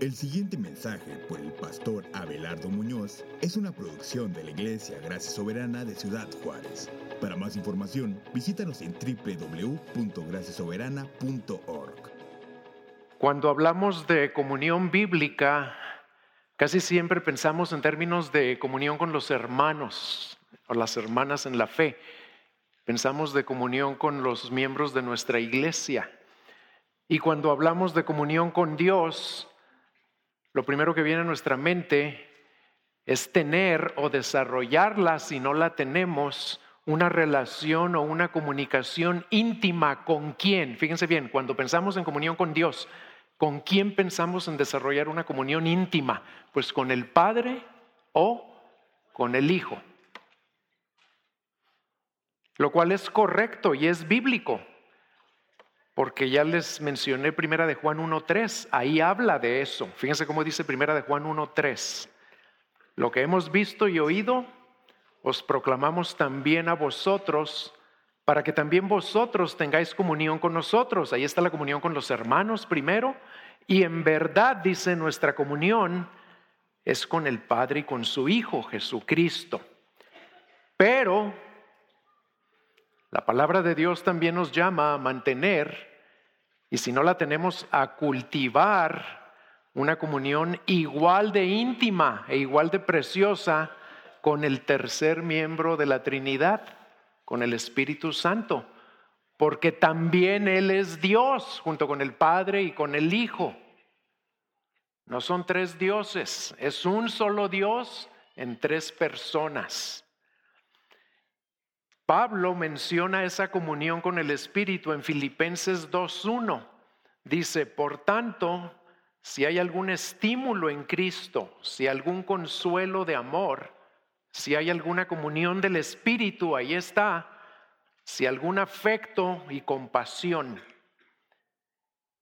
El siguiente mensaje por el pastor Abelardo Muñoz es una producción de la Iglesia Gracia Soberana de Ciudad Juárez. Para más información, visítanos en www.graciasoberana.org. Cuando hablamos de comunión bíblica, casi siempre pensamos en términos de comunión con los hermanos o las hermanas en la fe. Pensamos de comunión con los miembros de nuestra iglesia. Y cuando hablamos de comunión con Dios, lo primero que viene a nuestra mente es tener o desarrollarla, si no la tenemos, una relación o una comunicación íntima con quién. Fíjense bien, cuando pensamos en comunión con Dios, ¿con quién pensamos en desarrollar una comunión íntima? Pues con el Padre o con el Hijo. Lo cual es correcto y es bíblico porque ya les mencioné Primera de Juan 1.3, ahí habla de eso. Fíjense cómo dice Primera de Juan 1.3. Lo que hemos visto y oído, os proclamamos también a vosotros, para que también vosotros tengáis comunión con nosotros. Ahí está la comunión con los hermanos primero, y en verdad, dice nuestra comunión, es con el Padre y con su Hijo Jesucristo. Pero la palabra de Dios también nos llama a mantener, y si no la tenemos, a cultivar una comunión igual de íntima e igual de preciosa con el tercer miembro de la Trinidad, con el Espíritu Santo, porque también Él es Dios junto con el Padre y con el Hijo. No son tres dioses, es un solo Dios en tres personas. Pablo menciona esa comunión con el Espíritu en Filipenses 2.1. Dice, por tanto, si hay algún estímulo en Cristo, si algún consuelo de amor, si hay alguna comunión del Espíritu, ahí está, si algún afecto y compasión.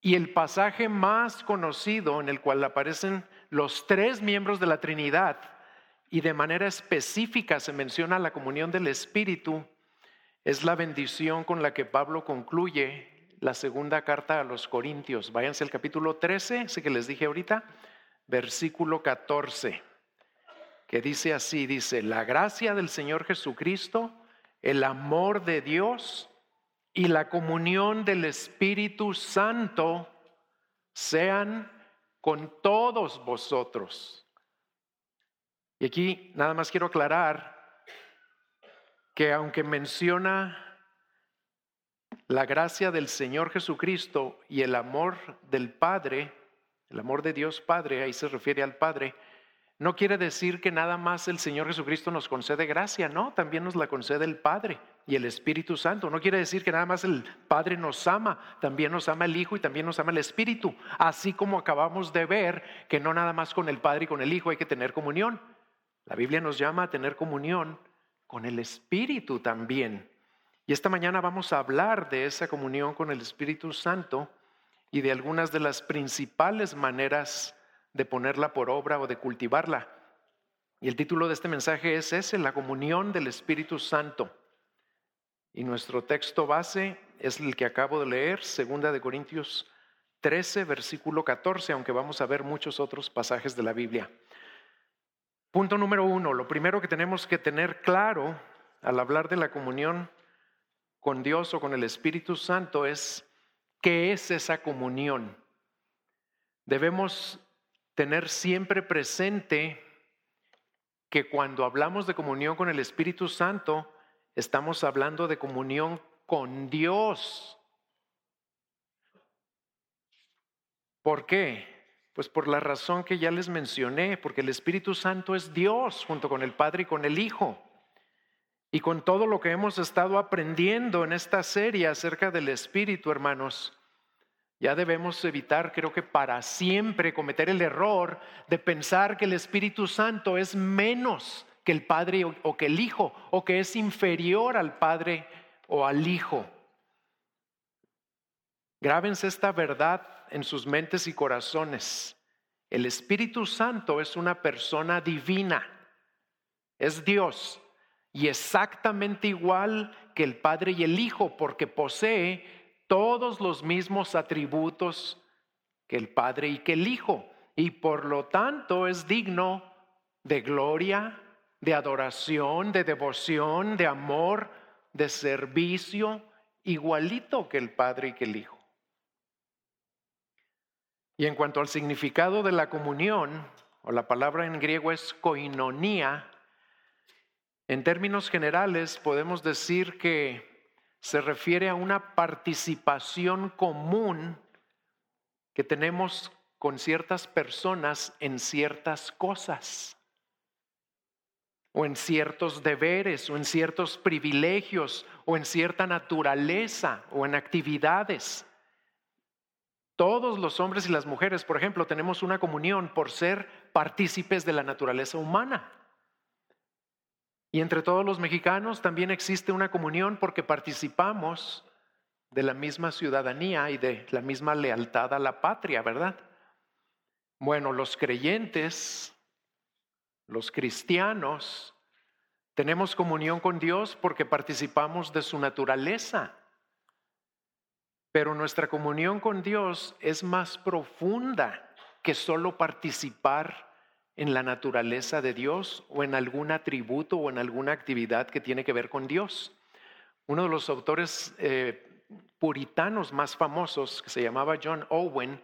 Y el pasaje más conocido en el cual aparecen los tres miembros de la Trinidad y de manera específica se menciona la comunión del Espíritu, es la bendición con la que Pablo concluye la segunda carta a los Corintios. Váyanse al capítulo 13, ese que les dije ahorita, versículo 14, que dice así, dice, la gracia del Señor Jesucristo, el amor de Dios y la comunión del Espíritu Santo sean con todos vosotros. Y aquí nada más quiero aclarar que aunque menciona la gracia del Señor Jesucristo y el amor del Padre, el amor de Dios Padre, ahí se refiere al Padre, no quiere decir que nada más el Señor Jesucristo nos concede gracia, no, también nos la concede el Padre y el Espíritu Santo. No quiere decir que nada más el Padre nos ama, también nos ama el Hijo y también nos ama el Espíritu. Así como acabamos de ver que no nada más con el Padre y con el Hijo hay que tener comunión, la Biblia nos llama a tener comunión con el Espíritu también. Y esta mañana vamos a hablar de esa comunión con el Espíritu Santo y de algunas de las principales maneras de ponerla por obra o de cultivarla. Y el título de este mensaje es ese, la comunión del Espíritu Santo. Y nuestro texto base es el que acabo de leer, segunda de Corintios 13, versículo 14, aunque vamos a ver muchos otros pasajes de la Biblia. Punto número uno, lo primero que tenemos que tener claro al hablar de la comunión con Dios o con el Espíritu Santo es qué es esa comunión. Debemos tener siempre presente que cuando hablamos de comunión con el Espíritu Santo, estamos hablando de comunión con Dios. ¿Por qué? Pues por la razón que ya les mencioné, porque el Espíritu Santo es Dios junto con el Padre y con el Hijo. Y con todo lo que hemos estado aprendiendo en esta serie acerca del Espíritu, hermanos, ya debemos evitar, creo que para siempre, cometer el error de pensar que el Espíritu Santo es menos que el Padre o que el Hijo, o que es inferior al Padre o al Hijo. Grábense esta verdad en sus mentes y corazones. El Espíritu Santo es una persona divina, es Dios y exactamente igual que el Padre y el Hijo porque posee todos los mismos atributos que el Padre y que el Hijo. y por lo tanto es digno de gloria, de adoración, de devoción, de amor, de servicio, igualito que el Padre y que el Hijo. Y en cuanto al significado de la comunión, o la palabra en griego es koinonía, en términos generales podemos decir que se refiere a una participación común que tenemos con ciertas personas en ciertas cosas, o en ciertos deberes, o en ciertos privilegios, o en cierta naturaleza, o en actividades. Todos los hombres y las mujeres, por ejemplo, tenemos una comunión por ser partícipes de la naturaleza humana. Y entre todos los mexicanos también existe una comunión porque participamos de la misma ciudadanía y de la misma lealtad a la patria, ¿verdad? Bueno, los creyentes, los cristianos, tenemos comunión con Dios porque participamos de su naturaleza. Pero nuestra comunión con Dios es más profunda que solo participar en la naturaleza de Dios o en algún atributo o en alguna actividad que tiene que ver con Dios. Uno de los autores eh, puritanos más famosos, que se llamaba John Owen,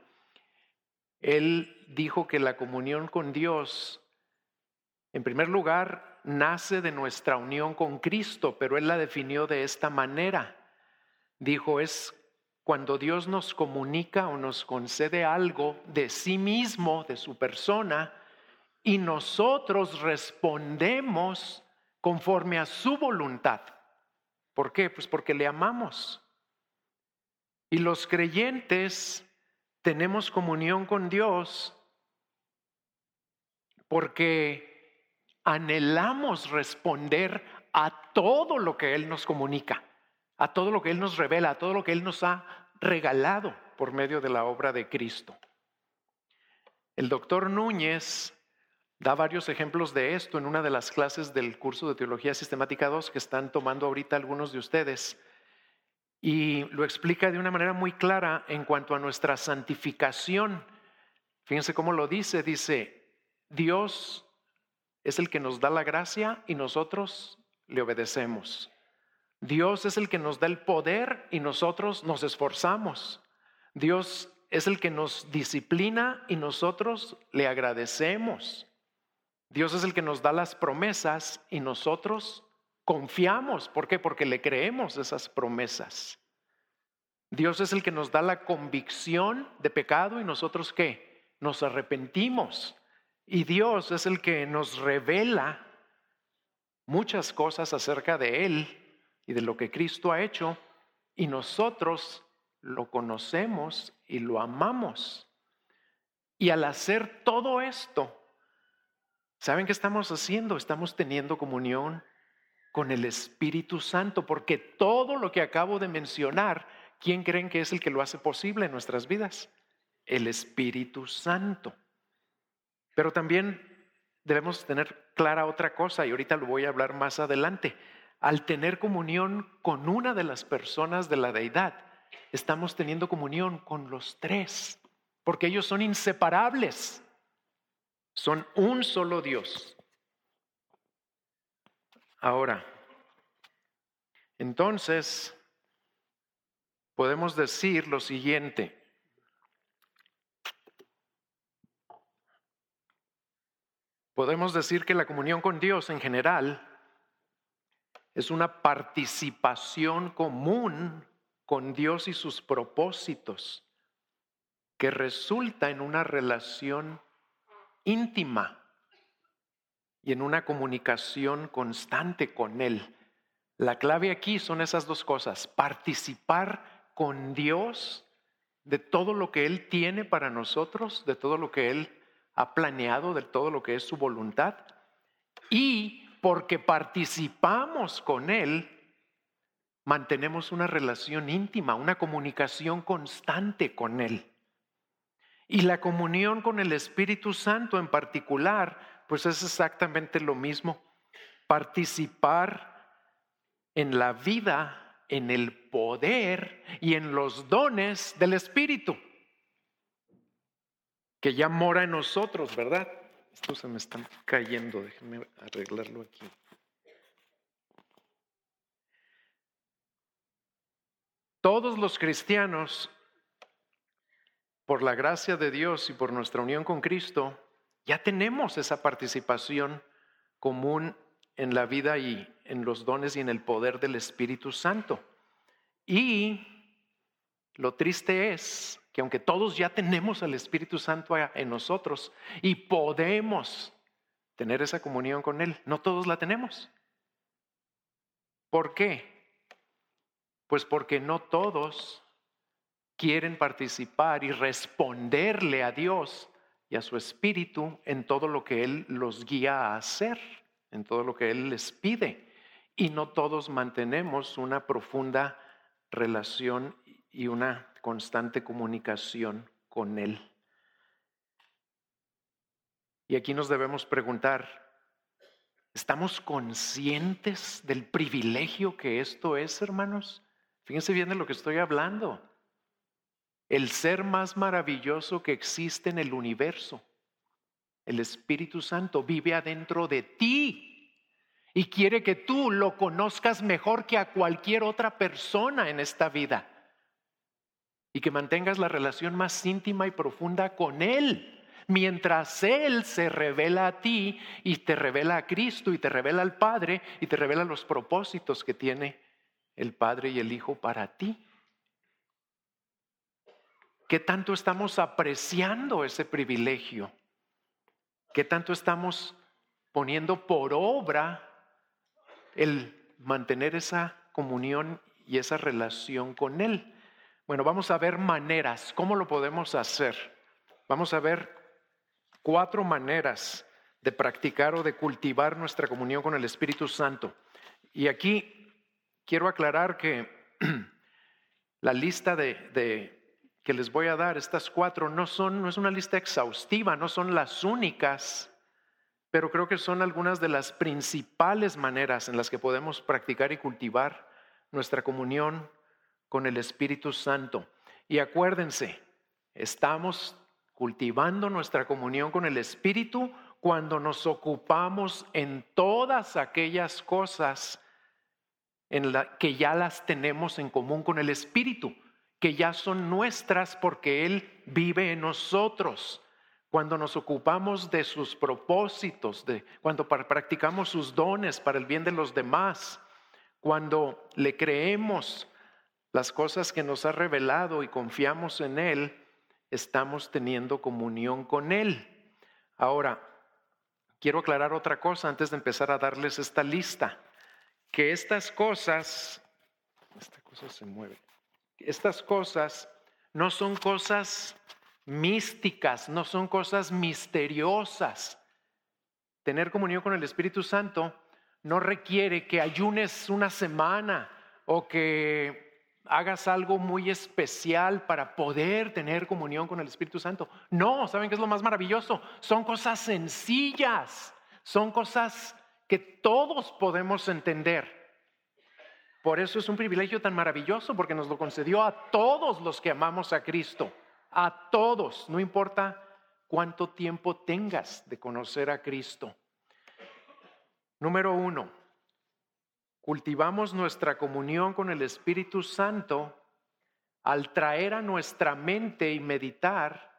él dijo que la comunión con Dios, en primer lugar, nace de nuestra unión con Cristo, pero él la definió de esta manera. Dijo, es cuando Dios nos comunica o nos concede algo de sí mismo, de su persona, y nosotros respondemos conforme a su voluntad. ¿Por qué? Pues porque le amamos. Y los creyentes tenemos comunión con Dios porque anhelamos responder a todo lo que Él nos comunica, a todo lo que Él nos revela, a todo lo que Él nos ha regalado por medio de la obra de Cristo. El doctor Núñez Da varios ejemplos de esto en una de las clases del curso de Teología Sistemática 2 que están tomando ahorita algunos de ustedes. Y lo explica de una manera muy clara en cuanto a nuestra santificación. Fíjense cómo lo dice. Dice, Dios es el que nos da la gracia y nosotros le obedecemos. Dios es el que nos da el poder y nosotros nos esforzamos. Dios es el que nos disciplina y nosotros le agradecemos. Dios es el que nos da las promesas y nosotros confiamos. ¿Por qué? Porque le creemos esas promesas. Dios es el que nos da la convicción de pecado y nosotros qué? Nos arrepentimos. Y Dios es el que nos revela muchas cosas acerca de Él y de lo que Cristo ha hecho y nosotros lo conocemos y lo amamos. Y al hacer todo esto, ¿Saben qué estamos haciendo? Estamos teniendo comunión con el Espíritu Santo, porque todo lo que acabo de mencionar, ¿quién creen que es el que lo hace posible en nuestras vidas? El Espíritu Santo. Pero también debemos tener clara otra cosa, y ahorita lo voy a hablar más adelante. Al tener comunión con una de las personas de la deidad, estamos teniendo comunión con los tres, porque ellos son inseparables. Son un solo Dios. Ahora, entonces, podemos decir lo siguiente. Podemos decir que la comunión con Dios en general es una participación común con Dios y sus propósitos que resulta en una relación íntima y en una comunicación constante con Él. La clave aquí son esas dos cosas, participar con Dios de todo lo que Él tiene para nosotros, de todo lo que Él ha planeado, de todo lo que es su voluntad, y porque participamos con Él, mantenemos una relación íntima, una comunicación constante con Él. Y la comunión con el Espíritu Santo en particular, pues es exactamente lo mismo. Participar en la vida, en el poder y en los dones del Espíritu. que ya mora en nosotros, ¿verdad? Esto se me está cayendo, déjenme arreglarlo aquí. Todos los cristianos, por la gracia de Dios y por nuestra unión con Cristo, ya tenemos esa participación común en la vida y en los dones y en el poder del Espíritu Santo. Y lo triste es que aunque todos ya tenemos al Espíritu Santo en nosotros y podemos tener esa comunión con Él, no todos la tenemos. ¿Por qué? Pues porque no todos quieren participar y responderle a Dios y a su Espíritu en todo lo que Él los guía a hacer, en todo lo que Él les pide. Y no todos mantenemos una profunda relación y una constante comunicación con Él. Y aquí nos debemos preguntar, ¿estamos conscientes del privilegio que esto es, hermanos? Fíjense bien de lo que estoy hablando. El ser más maravilloso que existe en el universo, el Espíritu Santo, vive adentro de ti y quiere que tú lo conozcas mejor que a cualquier otra persona en esta vida y que mantengas la relación más íntima y profunda con Él. Mientras Él se revela a ti y te revela a Cristo y te revela al Padre y te revela los propósitos que tiene el Padre y el Hijo para ti. ¿Qué tanto estamos apreciando ese privilegio? ¿Qué tanto estamos poniendo por obra el mantener esa comunión y esa relación con Él? Bueno, vamos a ver maneras. ¿Cómo lo podemos hacer? Vamos a ver cuatro maneras de practicar o de cultivar nuestra comunión con el Espíritu Santo. Y aquí quiero aclarar que la lista de, que les voy a dar, estas cuatro, no, son, no es una lista exhaustiva, no son las únicas, pero creo que son algunas de las principales maneras en las que podemos practicar y cultivar nuestra comunión con el Espíritu Santo. Y acuérdense, estamos cultivando nuestra comunión con el Espíritu cuando nos ocupamos en todas aquellas cosas en la, que ya las tenemos en común con el Espíritu, que ya son nuestras porque Él vive en nosotros. Cuando nos ocupamos de sus propósitos, de, cuando practicamos sus dones para el bien de los demás, cuando le creemos las cosas que nos ha revelado y confiamos en Él, estamos teniendo comunión con Él. Ahora, quiero aclarar otra cosa antes de empezar a darles esta lista que estas cosas, esta cosa se mueve, estas cosas no son cosas místicas, no son cosas misteriosas. Tener comunión con el Espíritu Santo no requiere que ayunes una semana o que hagas algo muy especial para poder tener comunión con el Espíritu Santo. No, ¿saben qué es lo más maravilloso? Son cosas sencillas, son cosas que todos podemos entender. Por eso es un privilegio tan maravilloso, porque nos lo concedió a todos los que amamos a Cristo, a todos, no importa cuánto tiempo tengas de conocer a Cristo. Número uno, cultivamos nuestra comunión con el Espíritu Santo al traer a nuestra mente y meditar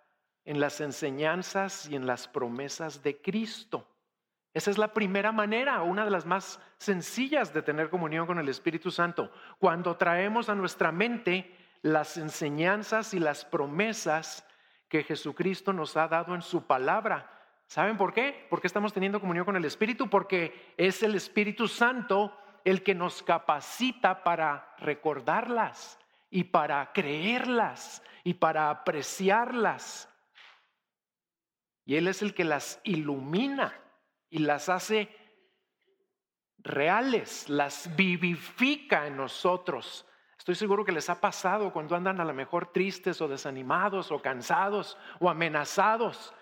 en las enseñanzas y en las promesas de Cristo. Esa es la primera manera, una de las más sencillas de tener comunión con el Espíritu Santo. Cuando traemos a nuestra mente las enseñanzas y las promesas que Jesucristo nos ha dado en su palabra. ¿Saben por qué? Porque estamos teniendo comunión con el Espíritu, porque es el Espíritu Santo el que nos capacita para recordarlas y para creerlas y para apreciarlas. Y Él es el que las ilumina y las hace reales, las vivifica en nosotros. Estoy seguro que les ha pasado cuando andan a lo mejor tristes o desanimados o cansados o amenazados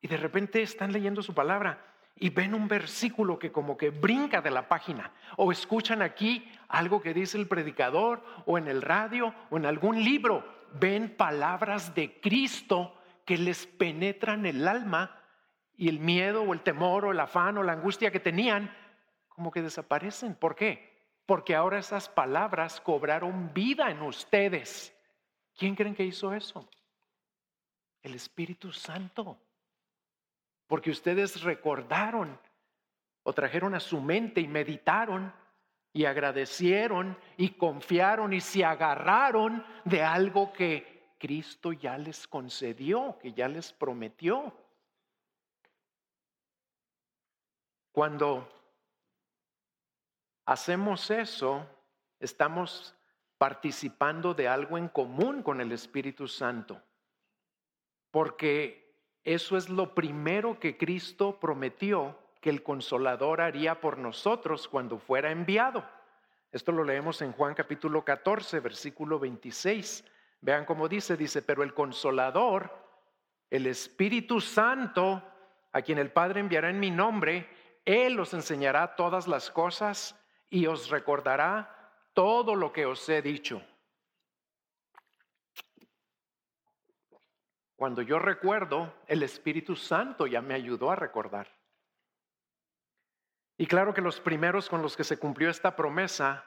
y de repente están leyendo su palabra y ven un versículo que como que brinca de la página o escuchan aquí algo que dice el predicador o en el radio o en algún libro, ven palabras de Cristo que les penetran el alma y el miedo o el temor o el afán o la angustia que tenían, como que desaparecen. ¿Por qué? Porque ahora esas palabras cobraron vida en ustedes. ¿Quién creen que hizo eso? El Espíritu Santo. Porque ustedes recordaron o trajeron a su mente y meditaron y agradecieron y confiaron y se agarraron de algo que Cristo ya les concedió, que ya les prometió. Cuando hacemos eso, estamos participando de algo en común con el Espíritu Santo, porque eso es lo primero que Cristo prometió que el consolador haría por nosotros cuando fuera enviado. Esto lo leemos en Juan capítulo 14, versículo 26. Vean cómo dice, dice, pero el consolador, el Espíritu Santo, a quien el Padre enviará en mi nombre, Él os enseñará todas las cosas y os recordará todo lo que os he dicho. Cuando yo recuerdo, el Espíritu Santo ya me ayudó a recordar. Y claro que los primeros con los que se cumplió esta promesa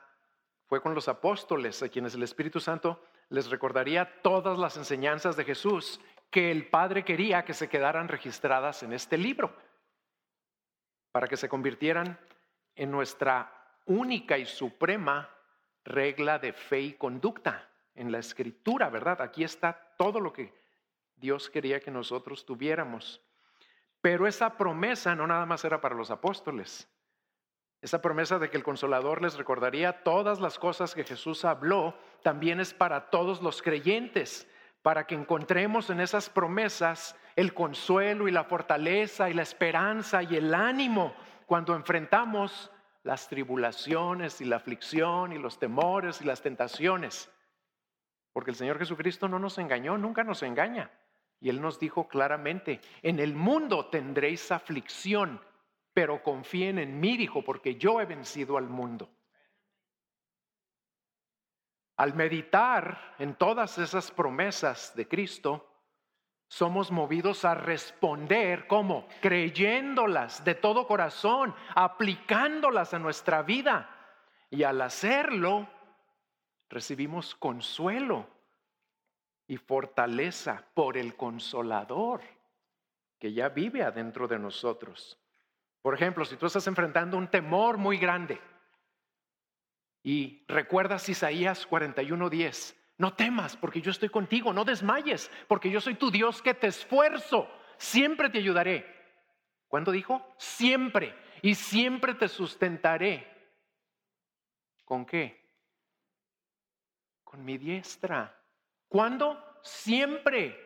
fue con los apóstoles, a quienes el Espíritu Santo les recordaría todas las enseñanzas de Jesús que el Padre quería que se quedaran registradas en este libro, para que se convirtieran en nuestra única y suprema regla de fe y conducta en la escritura, ¿verdad? Aquí está todo lo que Dios quería que nosotros tuviéramos. Pero esa promesa no nada más era para los apóstoles, esa promesa de que el consolador les recordaría todas las cosas que Jesús habló también es para todos los creyentes, para que encontremos en esas promesas el consuelo y la fortaleza y la esperanza y el ánimo cuando enfrentamos las tribulaciones y la aflicción y los temores y las tentaciones. Porque el Señor Jesucristo no nos engañó, nunca nos engaña. Y Él nos dijo claramente, en el mundo tendréis aflicción, pero confíen en mí, dijo, porque yo he vencido al mundo. Al meditar en todas esas promesas de Cristo, somos movidos a responder como creyéndolas de todo corazón, aplicándolas a nuestra vida. Y al hacerlo, recibimos consuelo y fortaleza por el consolador que ya vive adentro de nosotros. Por ejemplo, si tú estás enfrentando un temor muy grande y recuerdas Isaías 41:10, no temas porque yo estoy contigo, no desmayes porque yo soy tu Dios que te esfuerzo, siempre te ayudaré. ¿Cuándo dijo? Siempre y siempre te sustentaré. ¿Con qué? Con mi diestra. ¿Cuándo? Siempre.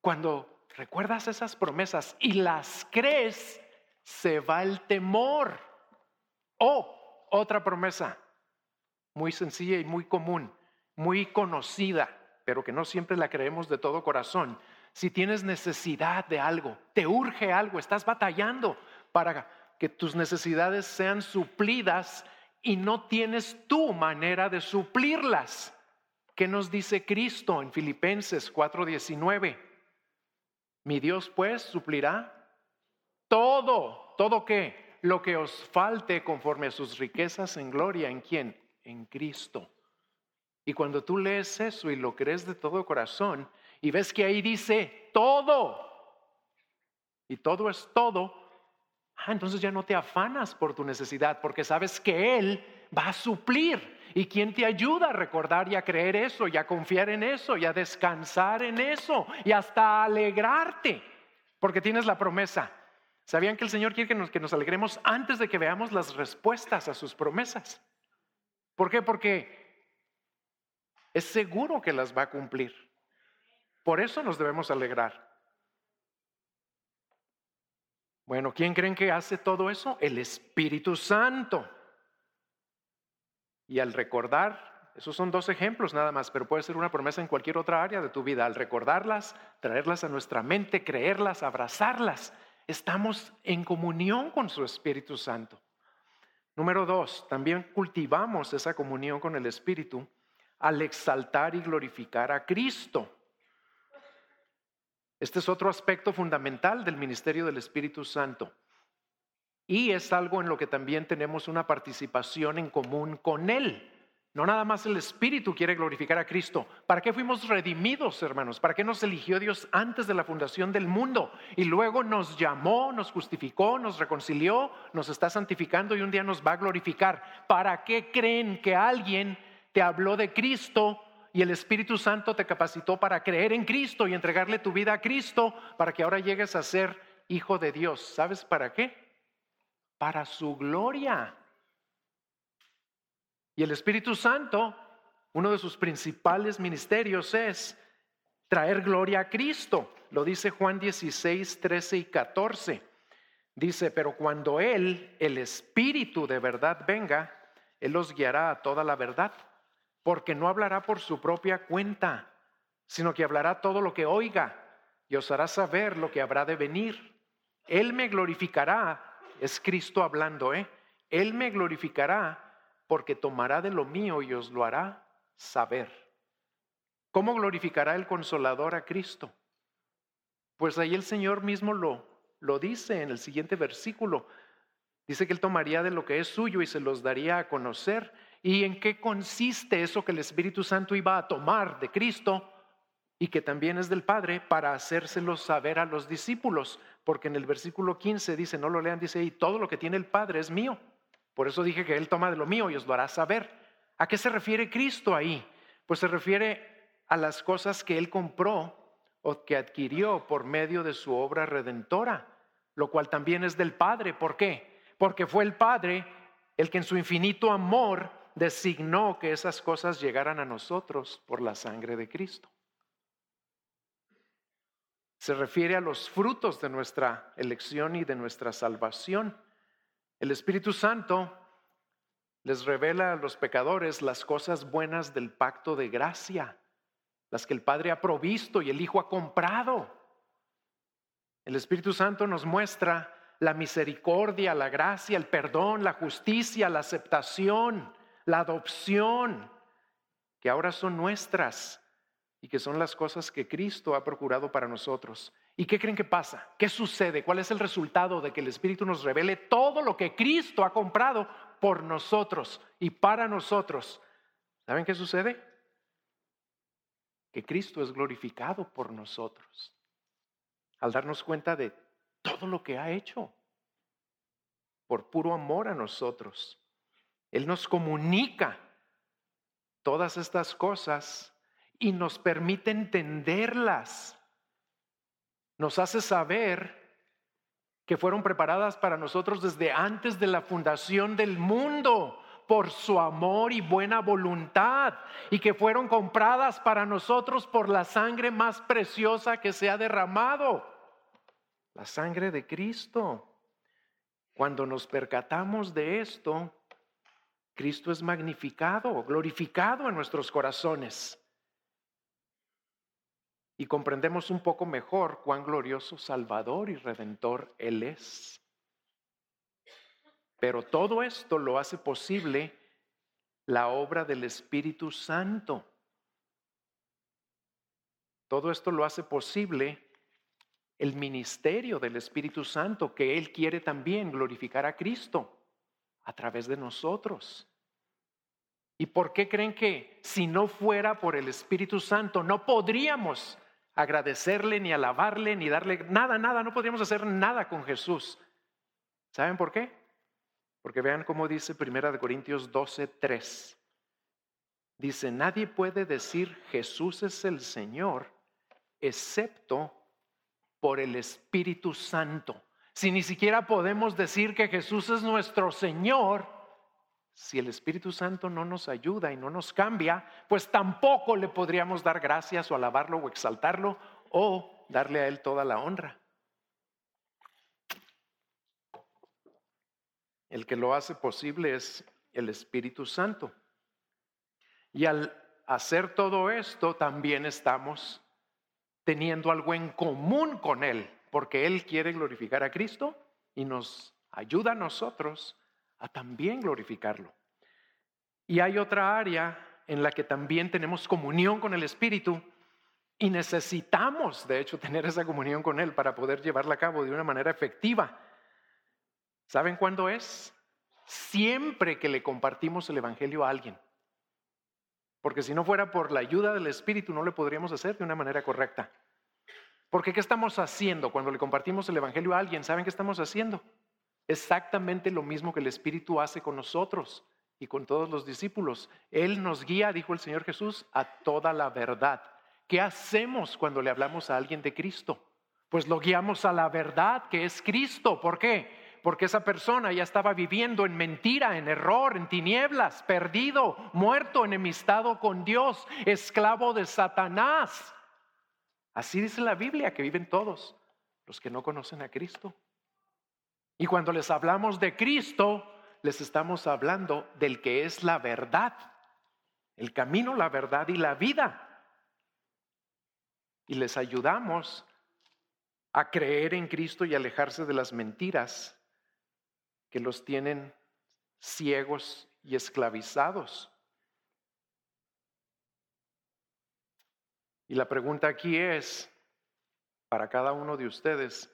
Cuando recuerdas esas promesas y las crees, se va el temor. O otra promesa, muy sencilla y muy común, muy conocida, pero que no siempre la creemos de todo corazón. Si tienes necesidad de algo, te urge algo, estás batallando para que tus necesidades sean suplidas y no tienes tu manera de suplirlas. ¿Qué nos dice Cristo en Filipenses 4:19? Mi Dios pues suplirá todo, todo qué, lo que os falte conforme a sus riquezas en gloria, ¿en quién? En Cristo. Y cuando tú lees eso y lo crees de todo corazón y ves que ahí dice todo, y todo es todo, ah, entonces ya no te afanas por tu necesidad porque sabes que Él va a suplir. ¿Y quién te ayuda a recordar y a creer eso, y a confiar en eso, y a descansar en eso, y hasta alegrarte? Porque tienes la promesa, ¿Sabían que el Señor quiere que nos, que nos alegremos antes de que veamos las respuestas a sus promesas? ¿Por qué? Porque es seguro que las va a cumplir. Por eso nos debemos alegrar. Bueno, ¿quién creen que hace todo eso? El Espíritu Santo. Y al recordar, esos son dos ejemplos nada más, pero puede ser una promesa en cualquier otra área de tu vida. Al recordarlas, traerlas a nuestra mente, creerlas, abrazarlas, estamos en comunión con su Espíritu Santo. Número dos, también cultivamos esa comunión con el Espíritu al exaltar y glorificar a Cristo. Este es otro aspecto fundamental del ministerio del Espíritu Santo. Y es algo en lo que también tenemos una participación en común con Él. No nada más el Espíritu quiere glorificar a Cristo. ¿Para qué fuimos redimidos, hermanos? ¿Para qué nos eligió Dios antes de la fundación del mundo? Y luego nos llamó, nos justificó, nos reconcilió, nos está santificando y un día nos va a glorificar. ¿Para qué creen que alguien te habló de Cristo y el Espíritu Santo te capacitó para creer en Cristo y entregarle tu vida a Cristo para que ahora llegues a ser hijo de Dios? ¿Sabes para qué? Para su gloria. Y el Espíritu Santo, uno de sus principales ministerios es traer gloria a Cristo. Lo dice Juan 16, 13 y 14. Dice, pero cuando Él, el Espíritu de verdad venga, Él los guiará a toda la verdad, porque no hablará por su propia cuenta, sino que hablará todo lo que oiga y os hará saber lo que habrá de venir. Él me glorificará, es Cristo hablando, ¿eh? Él me glorificará porque tomará de lo mío y os lo hará saber. ¿Cómo glorificará el consolador a Cristo? Pues ahí el Señor mismo lo, lo dice en el siguiente versículo. Dice que Él tomaría de lo que es suyo y se los daría a conocer. ¿Y en qué consiste eso que el Espíritu Santo iba a tomar de Cristo y que también es del Padre para hacérselo saber a los discípulos? Porque en el versículo 15 dice, no lo lean, dice, y todo lo que tiene el Padre es mío. Por eso dije que Él toma de lo mío y os lo hará saber. ¿A qué se refiere Cristo ahí? Pues se refiere a las cosas que Él compró o que adquirió por medio de su obra redentora, lo cual también es del Padre. ¿Por qué? Porque fue el Padre el que en su infinito amor designó que esas cosas llegaran a nosotros por la sangre de Cristo. Se refiere a los frutos de nuestra elección y de nuestra salvación. El Espíritu Santo les revela a los pecadores las cosas buenas del pacto de gracia, las que el Padre ha provisto y el Hijo ha comprado. El Espíritu Santo nos muestra la misericordia, la gracia, el perdón, la justicia, la aceptación, la adopción, que ahora son nuestras y que son las cosas que Cristo ha procurado para nosotros. ¿Y qué creen que pasa? ¿Qué sucede? ¿Cuál es el resultado de que el Espíritu nos revele todo lo que Cristo ha comprado por nosotros y para nosotros? ¿Saben qué sucede? Que Cristo es glorificado por nosotros al darnos cuenta de todo lo que ha hecho por puro amor a nosotros. Él nos comunica todas estas cosas y nos permite entenderlas nos hace saber que fueron preparadas para nosotros desde antes de la fundación del mundo por su amor y buena voluntad y que fueron compradas para nosotros por la sangre más preciosa que se ha derramado, la sangre de Cristo. Cuando nos percatamos de esto, Cristo es magnificado, glorificado en nuestros corazones y comprendemos un poco mejor cuán glorioso Salvador y Redentor Él es. Pero todo esto lo hace posible la obra del Espíritu Santo. Todo esto lo hace posible el ministerio del Espíritu Santo, que Él quiere también glorificar a Cristo a través de nosotros. ¿Y por qué creen que si no fuera por el Espíritu Santo no podríamos agradecerle, ni alabarle, ni darle nada, nada. No podríamos hacer nada con Jesús. ¿Saben por qué? Porque vean cómo dice Primera de Corintios 12, 3. Dice, nadie puede decir Jesús es el Señor excepto por el Espíritu Santo. Si ni siquiera podemos decir que Jesús es nuestro Señor, si el Espíritu Santo no nos ayuda y no nos cambia, pues tampoco le podríamos dar gracias o alabarlo o exaltarlo o darle a Él toda la honra. El que lo hace posible es el Espíritu Santo. Y al hacer todo esto, también estamos teniendo algo en común con Él, porque Él quiere glorificar a Cristo y nos ayuda a nosotros a también glorificarlo. Y hay otra área en la que también tenemos comunión con el Espíritu Y necesitamos, de hecho, tener esa comunión con Él para poder llevarla a cabo de una manera efectiva. ¿Saben cuándo es? Siempre que le compartimos el Evangelio a alguien. Porque si no fuera por la ayuda del Espíritu, no le podríamos hacer de una manera correcta. Porque ¿qué estamos haciendo cuando le compartimos el Evangelio a alguien? ¿Saben qué estamos haciendo? Exactamente lo mismo que el Espíritu hace con nosotros y con todos los discípulos. Él nos guía, dijo el Señor Jesús, a toda la verdad. ¿Qué hacemos cuando le hablamos a alguien de Cristo? Pues lo guiamos a la verdad que es Cristo. ¿Por qué? Porque esa persona ya estaba viviendo en mentira, en error, en tinieblas, perdido, muerto, enemistado con Dios, esclavo de Satanás. Así dice la Biblia que viven todos los que no conocen a Cristo. Y cuando les hablamos de Cristo, les estamos hablando del que es la verdad, el camino, la verdad y la vida y les ayudamos a creer en Cristo y alejarse de las mentiras que los tienen ciegos y esclavizados. Y la pregunta aquí es, para cada uno de ustedes,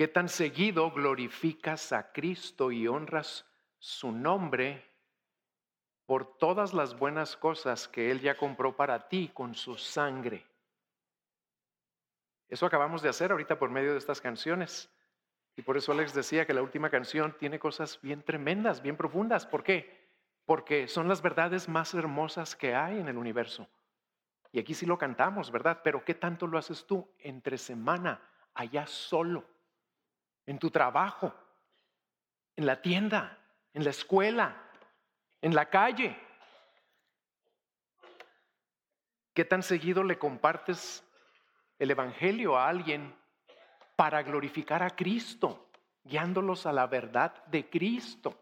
¿qué tan seguido glorificas a Cristo y honras su nombre por todas las buenas cosas que Él ya compró para ti con su sangre? Eso acabamos de hacer ahorita por medio de estas canciones. Y por eso Alex decía que la última canción tiene cosas bien tremendas, bien profundas. ¿Por qué? Porque son las verdades más hermosas que hay en el universo. Y aquí sí lo cantamos, ¿verdad? Pero ¿qué tanto lo haces tú entre semana, allá solo, en tu trabajo, en la tienda, en la escuela, en la calle? ¿Qué tan seguido le compartes el Evangelio a alguien para glorificar a Cristo, guiándolos a la verdad de Cristo.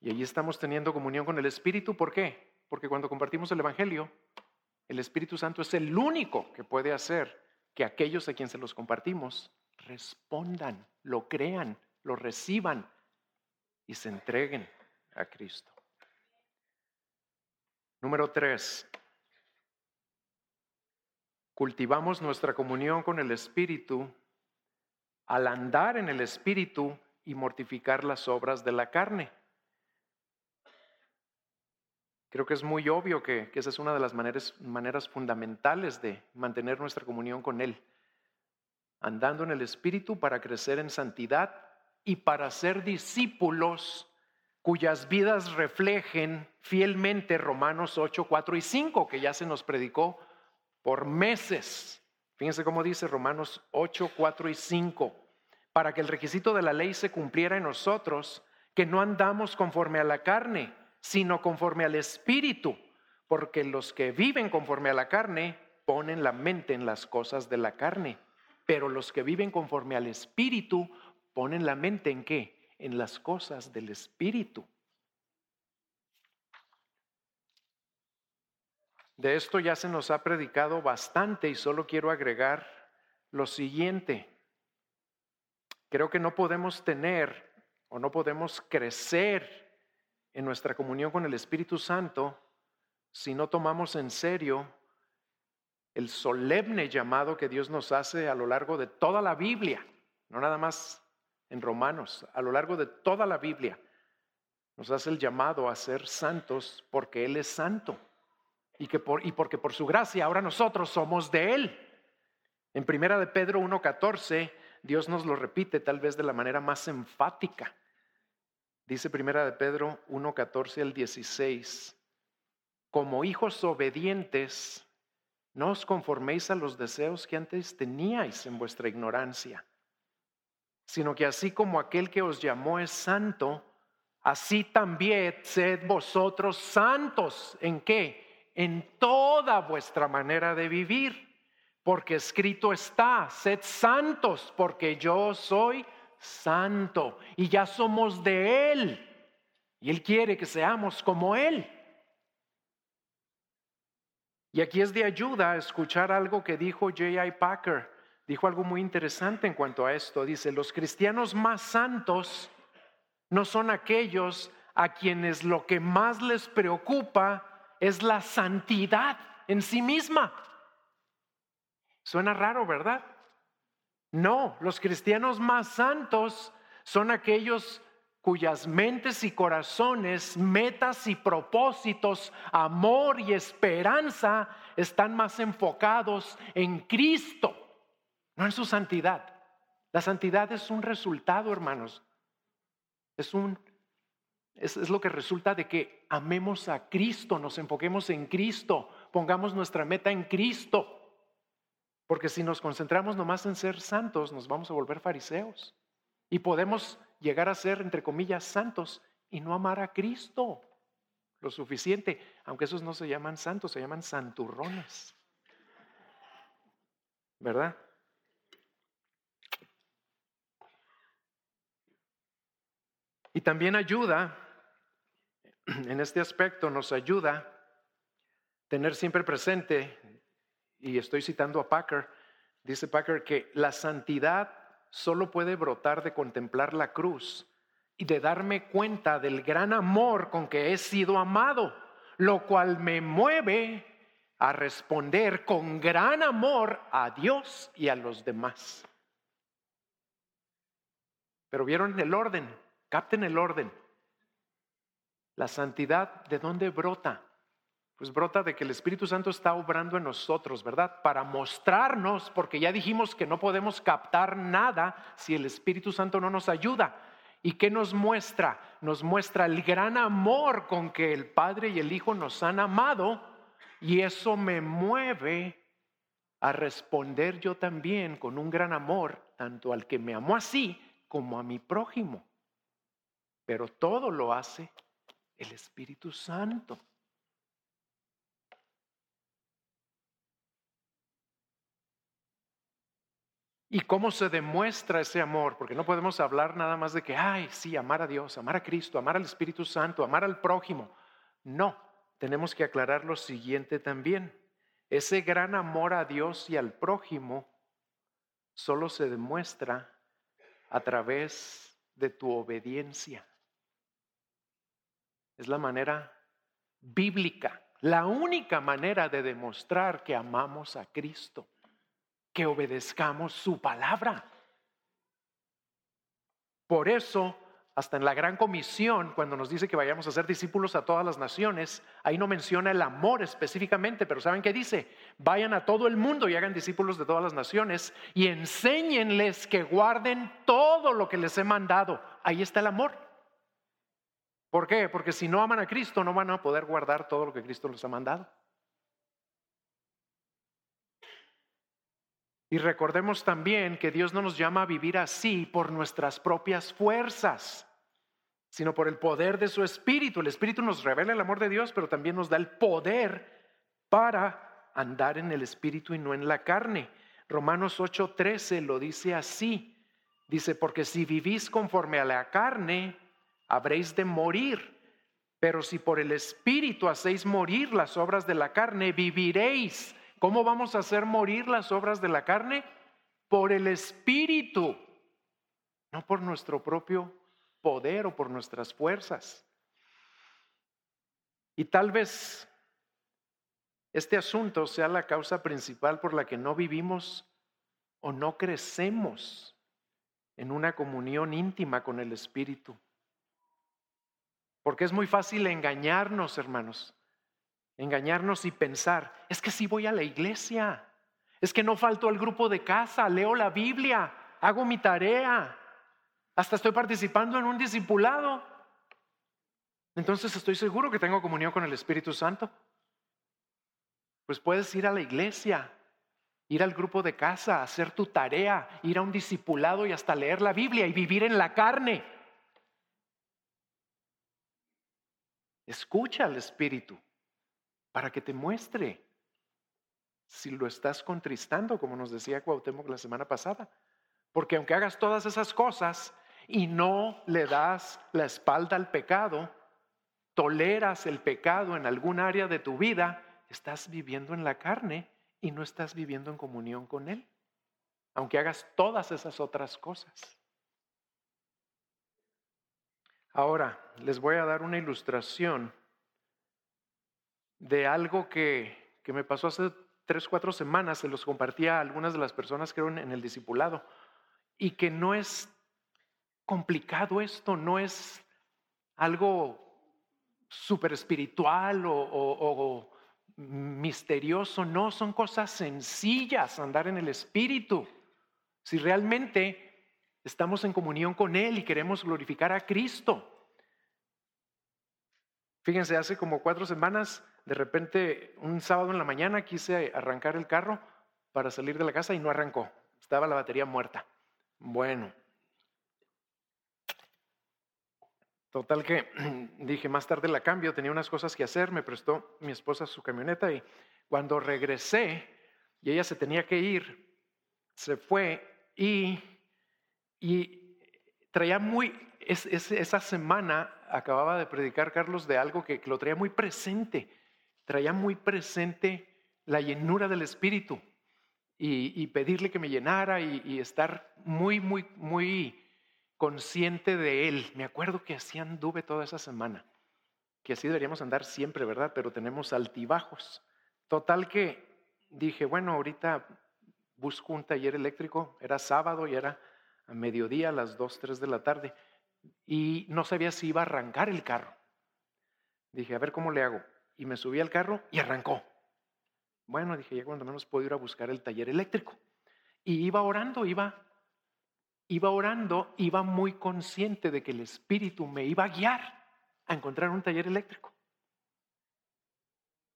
Y allí estamos teniendo comunión con el Espíritu. ¿Por qué? Porque cuando compartimos el Evangelio, el Espíritu Santo es el único que puede hacer que aquellos a quien se los compartimos respondan, lo crean, lo reciban y se entreguen a Cristo. Número tres, cultivamos nuestra comunión con el Espíritu al andar en el Espíritu y mortificar las obras de la carne. Creo que es muy obvio que, esa es una de las maneras, maneras fundamentales de mantener nuestra comunión con Él. Andando en el Espíritu para crecer en santidad y para ser discípulos cuyas vidas reflejen fielmente Romanos 8, 4 y 5, que ya se nos predicó por meses. Fíjense cómo dice Romanos 8, 4 y 5, para que el requisito de la ley se cumpliera en nosotros, que no andamos conforme a la carne, sino conforme al Espíritu, porque los que viven conforme a la carne ponen la mente en las cosas de la carne, pero los que viven conforme al Espíritu ponen la mente en qué? en las cosas del Espíritu. De esto ya se nos ha predicado bastante y solo quiero agregar lo siguiente. Creo que no podemos tener o no podemos crecer en nuestra comunión con el Espíritu Santo si no tomamos en serio el solemne llamado que Dios nos hace a lo largo de toda la Biblia, no nada más en Romanos, a lo largo de toda la Biblia, nos hace el llamado a ser santos porque Él es santo y, que por, y porque por su gracia ahora nosotros somos de Él. En primera de Pedro 1.14, Dios nos lo repite tal vez de la manera más enfática. Dice primera de Pedro 1.14 al 16, como hijos obedientes, no os conforméis a los deseos que antes teníais en vuestra ignorancia sino que así como aquel que os llamó es santo, así también sed vosotros santos. ¿En qué? En toda vuestra manera de vivir. Porque escrito está, sed santos, porque yo soy y ya somos de Él. Y Él quiere que seamos como Él. Y aquí es de ayuda escuchar algo que dijo J.I. Packer dijo algo muy interesante en cuanto a esto. Dice, los cristianos más santos no son aquellos a quienes lo que más les preocupa es la santidad en sí misma. Suena raro, ¿verdad? No, los cristianos más santos son aquellos cuyas mentes y corazones, metas y propósitos, amor y esperanza están más enfocados en Cristo, no en su santidad. La santidad es un resultado, hermanos. Es un es, lo que resulta de que amemos a Cristo, nos enfoquemos en Cristo, pongamos nuestra meta en Cristo. Porque si nos concentramos nomás en ser santos, nos vamos a volver fariseos. Y podemos llegar a ser, entre comillas, santos y no amar a Cristo lo suficiente, aunque esos no se llaman santos, se llaman santurrones. ¿Verdad? Y también ayuda, en este aspecto nos ayuda tener siempre presente, y estoy citando a Packer, dice Packer que la santidad solo puede brotar de contemplar la cruz y de darme cuenta del gran amor con que he sido amado, lo cual me mueve a responder con gran amor a Dios y a los demás. Pero vieron el orden, capten el orden. La santidad, ¿de dónde brota? Pues brota de que el Espíritu Santo está obrando en nosotros, ¿verdad? Para mostrarnos, porque ya dijimos que no podemos captar nada si el Espíritu Santo no nos ayuda. ¿Y qué nos muestra? Nos muestra el gran amor con que el Padre y el Hijo nos han amado y eso me mueve a responder yo también con un gran amor, tanto al que me amó así como a mi prójimo. Pero todo lo hace el Espíritu Santo. ¿Y cómo se demuestra ese amor? Porque no podemos hablar nada más de que, ay, sí, amar a Dios, amar a Cristo, amar al Espíritu Santo, amar al prójimo. No, tenemos que aclarar lo siguiente también. Ese gran amor a Dios y al prójimo solo se demuestra a través de tu obediencia. Es la manera bíblica, la única manera de demostrar que amamos a Cristo que obedezcamos su palabra. Por eso, hasta en la gran comisión, cuando nos dice que vayamos a ser discípulos a todas las naciones, ahí no menciona el amor específicamente, pero ¿saben qué dice? Vayan a todo el mundo y hagan discípulos de todas las naciones y enséñenles que guarden todo lo que les he mandado. Ahí está el amor. ¿Por qué? Porque si no aman a Cristo, no van a poder guardar todo lo que Cristo les ha mandado. Y recordemos también que Dios no nos llama a vivir así por nuestras propias fuerzas, sino por el poder de su Espíritu. El Espíritu nos revela el amor de Dios, pero también nos da el poder para andar en el Espíritu y no en la carne. Romanos 8:13 lo dice así. Dice, porque si vivís conforme a la carne, habréis de morir. Pero si por el Espíritu hacéis morir las obras de la carne, viviréis. ¿Cómo vamos a hacer morir las obras de la carne? Por el Espíritu, no por nuestro propio poder o por nuestras fuerzas. Y tal vez este asunto sea la causa principal por la que no vivimos o no crecemos en una comunión íntima con el Espíritu. Porque es muy fácil engañarnos, hermanos engañarnos y pensar, es que sí voy a la iglesia, es que no falto al grupo de casa, leo la Biblia, hago mi tarea, hasta estoy participando en un discipulado. Entonces estoy seguro que tengo comunión con el Espíritu Santo. Pues puedes ir a la iglesia, ir al grupo de casa, hacer tu tarea, ir a un discipulado y hasta leer la Biblia y vivir en la carne. Escucha al Espíritu para que te muestre si lo estás contristando, como nos decía Cuauhtémoc la semana pasada. Porque aunque hagas todas esas cosas y no le das la espalda al pecado, toleras el pecado en algún área de tu vida, estás viviendo en la carne y no estás viviendo en comunión con Él. Aunque hagas todas esas otras cosas. Ahora, les voy a dar una ilustración de algo que, que me pasó hace tres, cuatro semanas, se los compartía a algunas de las personas que eran en el discipulado, y que no es complicado esto, no es algo súper espiritual o, misterioso, no, son cosas sencillas andar en el espíritu. Si realmente estamos en comunión con Él y queremos glorificar a Cristo. Fíjense, hace como cuatro semanas, de repente, un sábado en la mañana quise arrancar el carro para salir de la casa y no arrancó. Estaba la batería muerta. Bueno, Total que dije, más tarde la cambio, tenía unas cosas que hacer, me prestó mi esposa su camioneta y cuando regresé y ella se tenía que ir, se fue y, y traía muy, esa semana acababa de predicar Carlos de algo que, lo traía muy presente, traía muy presente la llenura del Espíritu y, pedirle que me llenara y, y estar muy, muy, muy consciente de Él. Me acuerdo que así anduve toda esa semana, que así deberíamos andar siempre, ¿verdad? Pero tenemos altibajos. Total que dije, bueno, ahorita busco un taller eléctrico, era sábado y era a mediodía, a las 2, 3 de la tarde, y no sabía si iba a arrancar el carro. Dije, a ver cómo le hago. Y me subí al carro y arrancó. Bueno, dije, ya cuando menos puedo ir a buscar el taller eléctrico. Y iba orando, iba iba orando, iba muy consciente de que el Espíritu me iba a guiar a encontrar un taller eléctrico.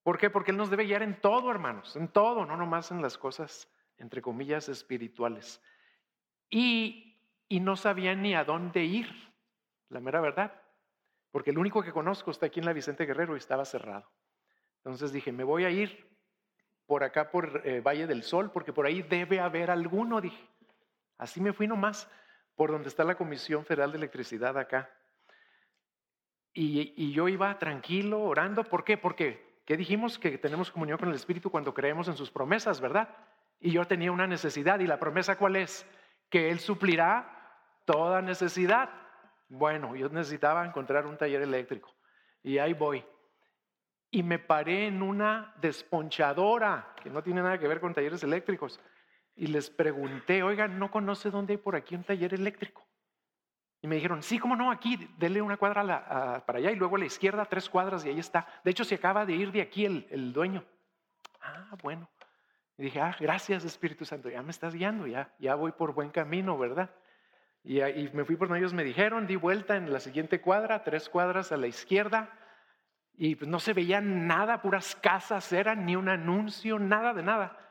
¿Por qué? Porque Él nos debe guiar en todo, hermanos, en todo, no nomás en las cosas, entre comillas, espirituales. Y, y no sabía ni a dónde ir, la mera verdad, porque el único que conozco está aquí en la Vicente Guerrero y estaba cerrado. Entonces dije, me voy a ir por acá, por eh, Valle del Sol, porque por ahí debe haber alguno, dije. Así me fui nomás por donde está la Comisión Federal de Electricidad acá. Y, yo iba tranquilo, orando. ¿Por qué? Porque, ¿qué dijimos? Que tenemos comunión con el Espíritu cuando creemos en sus promesas, ¿verdad? Y yo tenía una necesidad. ¿Y la promesa cuál es? Que Él suplirá toda necesidad. Bueno, yo necesitaba encontrar un taller eléctrico. Y ahí voy. Y me paré en una desponchadora, que no tiene nada que ver con talleres eléctricos y les pregunté, oigan, ¿no conoce dónde hay por aquí un taller eléctrico? Y me dijeron, sí, cómo no, aquí, dele una cuadra para allá y luego a la izquierda tres cuadras y ahí está. De hecho, se acaba de ir de aquí el, dueño. Ah, bueno. Y dije, ah, gracias Espíritu Santo, ya me estás guiando, ya, ya voy por buen camino, ¿verdad? Y, me fui por donde ellos me dijeron, di vuelta en la siguiente cuadra, tres cuadras a la izquierda, y pues no se veía nada, puras casas eran, ni un anuncio, nada de nada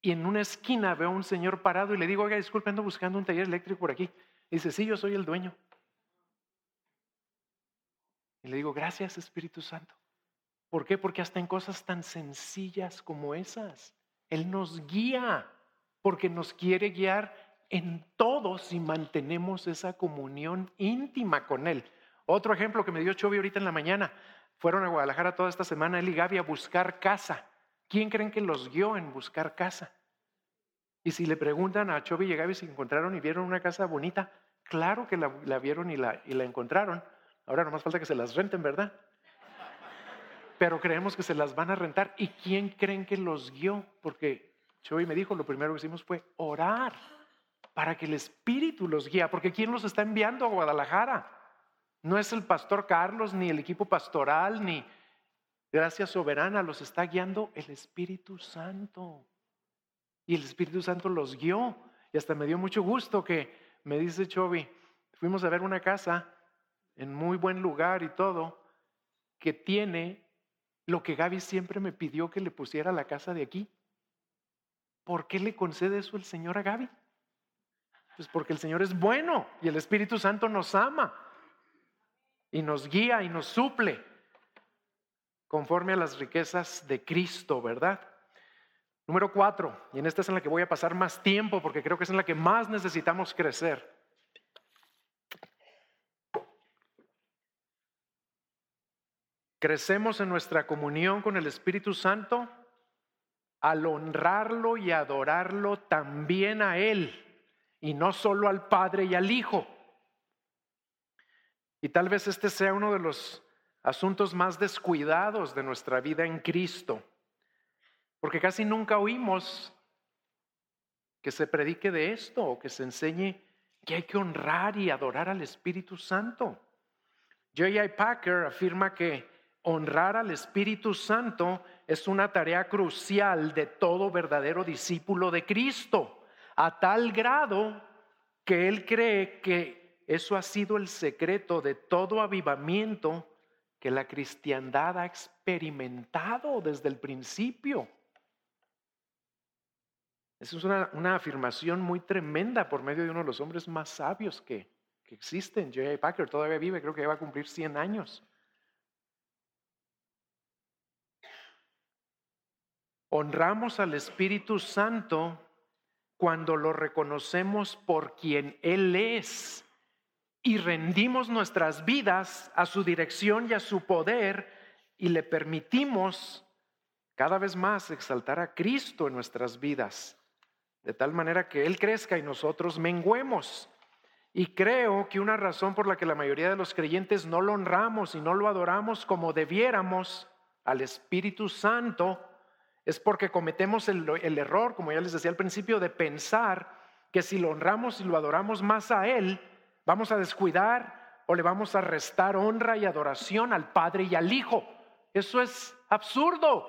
y en una esquina veo a un señor parado y le digo, oiga, disculpe, ando buscando un taller eléctrico por aquí. Dice, sí, yo soy el dueño. Y le digo, gracias Espíritu Santo. ¿Por qué? Porque hasta en cosas tan sencillas como esas, Él nos guía, porque nos quiere guiar en todo si mantenemos esa comunión íntima con Él. Otro ejemplo que me dio Chovy ahorita en la mañana, fueron a Guadalajara toda esta semana, él y Gaby, a buscar casa. ¿Quién creen que los guió en buscar casa? Y si le preguntan a Chobi y a Gaby si encontraron y vieron una casa bonita, claro que la, vieron y la, encontraron. Ahora nomás falta que se las renten, ¿verdad? Pero creemos que se las van a rentar. ¿Y quién creen que los guió? Porque Chobi me dijo, lo primero que hicimos fue orar para que el Espíritu los guíe. Porque ¿quién los está enviando a Guadalajara? No es el pastor Carlos, ni el equipo pastoral, ni, Gracia soberana los está guiando el Espíritu Santo. Y el Espíritu Santo los guió. Y hasta me dio mucho gusto que me dice Chobi, fuimos a ver una casa en muy buen lugar y todo, que tiene lo que Gaby siempre me pidió que le pusiera a la casa de aquí. ¿Por qué le concede eso el Señor a Gaby? Pues porque el Señor es bueno y el Espíritu Santo nos ama y nos guía y nos suple conforme a las riquezas de Cristo, ¿verdad? Número cuatro, y en esta es en la que voy a pasar más tiempo porque creo que es en la que más necesitamos crecer. Crecemos en nuestra comunión con el Espíritu Santo al honrarlo y adorarlo también a Él y no solo al Padre y al Hijo. Y tal vez este sea uno de los asuntos más descuidados de nuestra vida en Cristo, porque casi nunca oímos que se predique de esto o que se enseñe que hay que honrar y adorar al Espíritu Santo. J.I. Packer afirma que honrar al Espíritu Santo es una tarea crucial de todo verdadero discípulo de Cristo, a tal grado que él cree que eso ha sido el secreto de todo avivamiento que la cristiandad ha experimentado desde el principio. Esa es una, afirmación muy tremenda por medio de uno de los hombres más sabios que, que existen. J.I. Packer todavía vive, creo que va a cumplir 100 años. Honramos al Espíritu Santo cuando lo reconocemos por quien Él es y rendimos nuestras vidas a su dirección y a su poder y le permitimos cada vez más exaltar a Cristo en nuestras vidas de tal manera que Él crezca y nosotros menguemos. Y creo que una razón por la que la mayoría de los creyentes no lo honramos y no lo adoramos como debiéramos al Espíritu Santo es porque cometemos el, error, como ya les decía al principio, de pensar que si lo honramos y lo adoramos más a Él, vamos a descuidar o le vamos a restar honra y adoración al Padre y al Hijo. Eso es absurdo.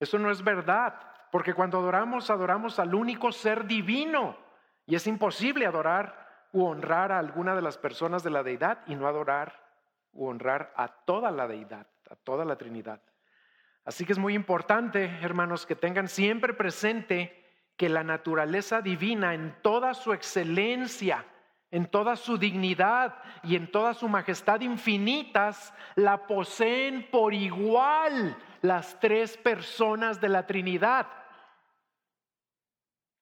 Eso no es verdad, porque cuando adoramos, adoramos al único ser divino. Y es imposible adorar u honrar a alguna de las personas de la deidad y no adorar u honrar a toda la deidad, a toda la Trinidad. Así que es muy importante, hermanos, que tengan siempre presente que la naturaleza divina en toda su excelencia, en toda su dignidad y en toda su majestad infinitas, la poseen por igual las tres personas de la Trinidad.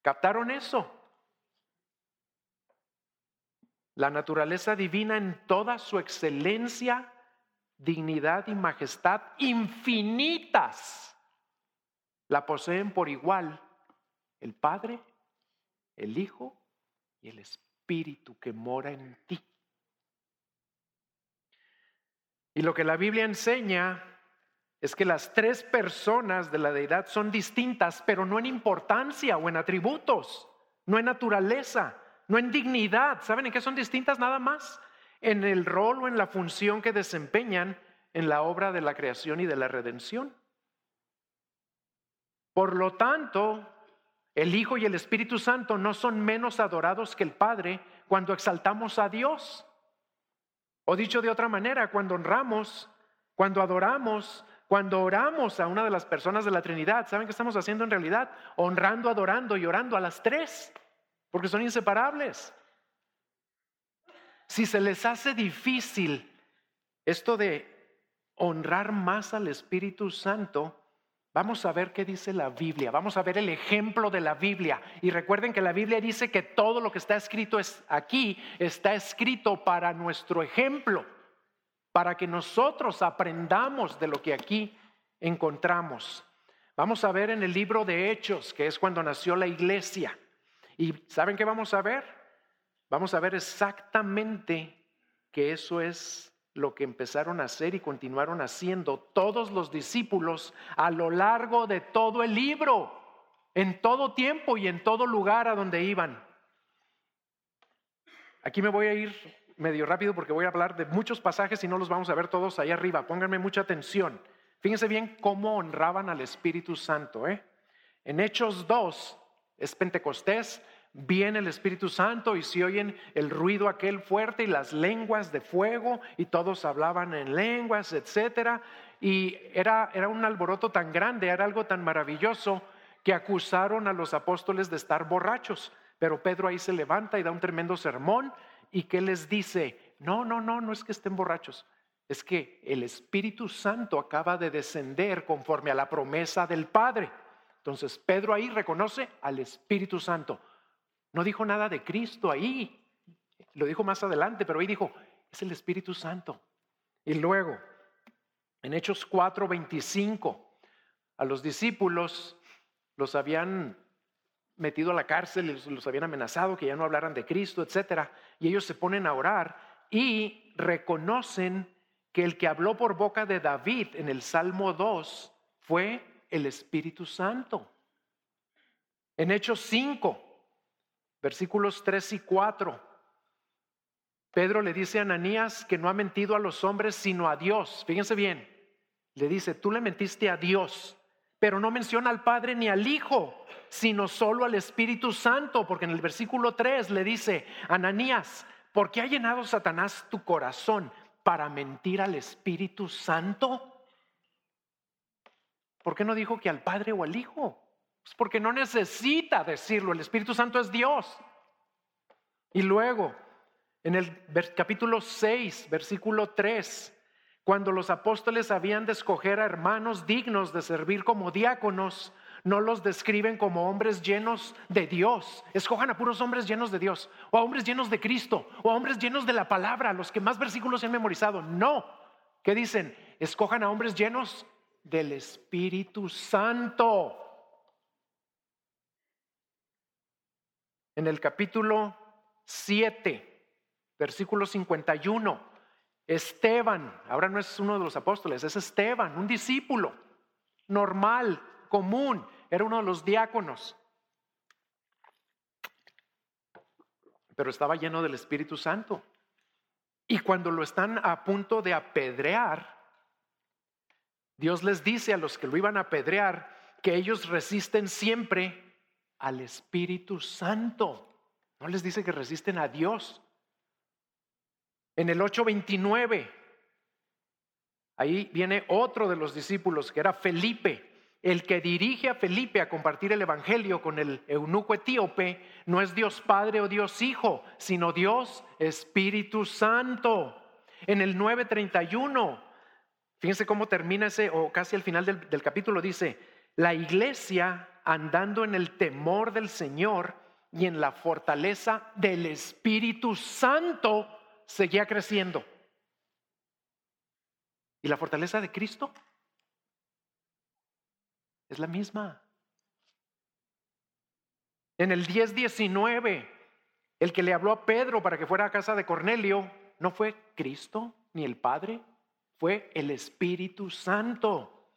¿Captaron eso? La naturaleza divina en toda su excelencia, dignidad y majestad infinitas la poseen por igual el Padre, el Hijo y el Espíritu que mora en ti. Y lo que la Biblia enseña es que las tres personas de la deidad son distintas, pero no en importancia o en atributos, no en naturaleza, no en dignidad. ¿Saben en qué son distintas nada más? En el rol o en la función que desempeñan en la obra de la creación y de la redención. Por lo tanto, el Hijo y el Espíritu Santo no son menos adorados que el Padre cuando exaltamos a Dios. O dicho de otra manera, cuando honramos, cuando adoramos, cuando oramos a una de las personas de la Trinidad, ¿saben qué estamos haciendo en realidad? Honrando, adorando y orando a las tres, porque son inseparables. Si se les hace difícil esto de honrar más al Espíritu Santo, vamos a ver qué dice la Biblia, vamos a ver el ejemplo de la Biblia. Y recuerden que la Biblia dice que todo lo que está escrito es aquí, está escrito para nuestro ejemplo para que nosotros aprendamos de lo que aquí encontramos. Vamos a ver en el libro de Hechos, que es cuando nació la iglesia. ¿Y saben qué vamos a ver? Vamos a ver exactamente que eso es lo que empezaron a hacer y continuaron haciendo todos los discípulos a lo largo de todo el libro, en todo tiempo y en todo lugar a donde iban. Aquí me voy a ir medio rápido porque voy a hablar de muchos pasajes y no los vamos a ver todos ahí arriba. Pónganme mucha atención. Fíjense bien cómo honraban al Espíritu Santo. ¿eh? En Hechos 2 es Pentecostés, viene el Espíritu Santo y se oyen el ruido aquel fuerte y las lenguas de fuego y todos hablaban en lenguas, etcétera. Y era, era un alboroto tan grande, era algo tan maravilloso que acusaron a los apóstoles de estar borrachos. Pero Pedro ahí se levanta y da un tremendo sermón y que les dice, no, no, no, no es que estén borrachos, es que el Espíritu Santo acaba de descender conforme a la promesa del Padre. Entonces Pedro ahí reconoce al Espíritu Santo. No dijo nada de Cristo ahí, lo dijo más adelante, pero ahí dijo, es el Espíritu Santo. Y luego, en Hechos 4:25, a los discípulos los habían metido a la cárcel, los, habían amenazado que ya no hablaran de Cristo, etc. Y ellos se ponen a orar y reconocen que el que habló por boca de David en el Salmo 2 fue el Espíritu Santo. En Hechos 5, versículos 3 y 4, Pedro le dice a Ananías que no ha mentido a los hombres sino a Dios. Fíjense bien, le dice, tú le mentiste a Dios, pero no menciona al Padre ni al Hijo, sino solo al Espíritu Santo, porque en el versículo 3 le dice, Ananías, ¿por qué ha llenado Satanás tu corazón para mentir al Espíritu Santo? ¿Por qué no dijo que al Padre o al Hijo? Pues porque no necesita decirlo, el Espíritu Santo es Dios. Y luego, en el capítulo 6, versículo 3, cuando los apóstoles habían de escoger a hermanos dignos de servir como diáconos, no los describen como hombres llenos de Dios. Escojan a puros hombres llenos de Dios, o a hombres llenos de Cristo, o a hombres llenos de la palabra, los que más versículos se han memorizado. No. ¿Qué dicen? Escojan a hombres llenos del Espíritu Santo. En el capítulo 7, versículo 51, Esteban, ahora no es uno de los apóstoles, es Esteban, un discípulo normal, común, era uno de los diáconos, pero estaba lleno del Espíritu Santo. Y cuando lo están a punto de apedrear, Dios les dice a los que lo iban a apedrear que ellos resisten siempre al Espíritu Santo. No les dice que resisten a Dios. En el 8:29, ahí viene otro de los discípulos que era Felipe el que dirige a Felipe a compartir el Evangelio con el eunuco etíope no es Dios Padre o Dios Hijo, sino Dios Espíritu Santo. En el 9:31, fíjense cómo termina ese, o casi al final del, del capítulo dice, la iglesia andando en el temor del Señor y en la fortaleza del Espíritu Santo seguía creciendo. ¿Y la fortaleza de Cristo? Es la misma. En el 10:19, el que le habló a Pedro para que fuera a casa de Cornelio, no fue Cristo ni el Padre, fue el Espíritu Santo.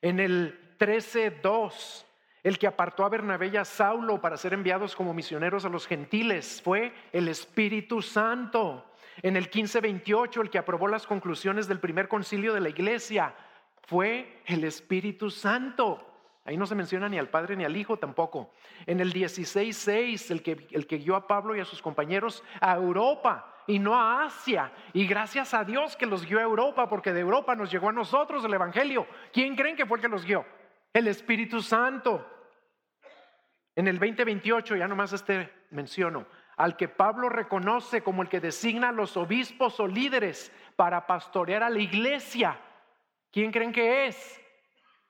En el 13:2, el que apartó a Bernabé y a Saulo para ser enviados como misioneros a los gentiles, fue el Espíritu Santo. En el 15:28, el que aprobó las conclusiones del primer concilio de la iglesia, fue el Espíritu Santo. Ahí no se menciona ni al Padre ni al Hijo tampoco. En el 16.6, el que, el que guió a Pablo y a sus compañeros a Europa y no a Asia. Y gracias a Dios que los guió a Europa, porque de Europa nos llegó a nosotros el Evangelio. ¿Quién creen que fue el que los guió? El Espíritu Santo. En el 2028, ya nomás este menciono, al que Pablo reconoce como el que designa a los obispos o líderes para pastorear a la iglesia ¿Quién creen que es?